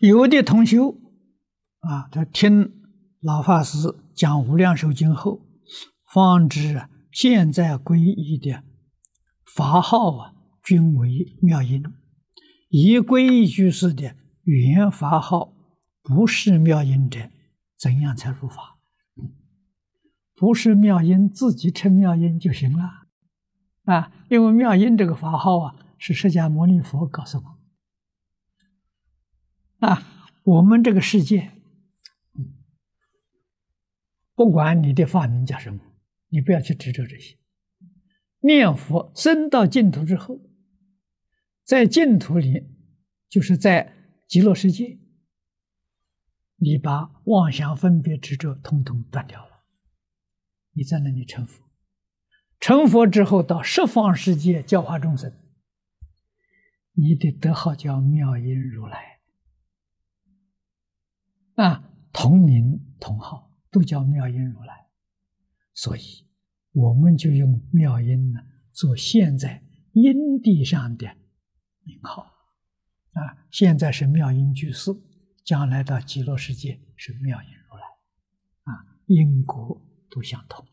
有的同修啊，他听老法师讲《无量寿经》后，方知现在皈依的法号啊，均为妙音。已皈依居士的原法号不是妙音者，怎样才入法？不是妙音，自己称妙音就行了啊！因为妙音这个法号啊，是释迦牟尼佛告诉我啊。我们这个世界，不管你的法名叫什么，你不要去执着这些。念佛升到净土之后，在净土里，就是在极乐世界，你把妄想分别执着通通断掉了。你在那里成佛，成佛之后到十方世界教化众生，你的德号叫妙音如来，啊，同名同号都叫妙音如来，所以我们就用妙音呢做现在因地上的名号，啊，现在是妙音居士，将来到极乐世界是妙音如来，啊，因果。都相同。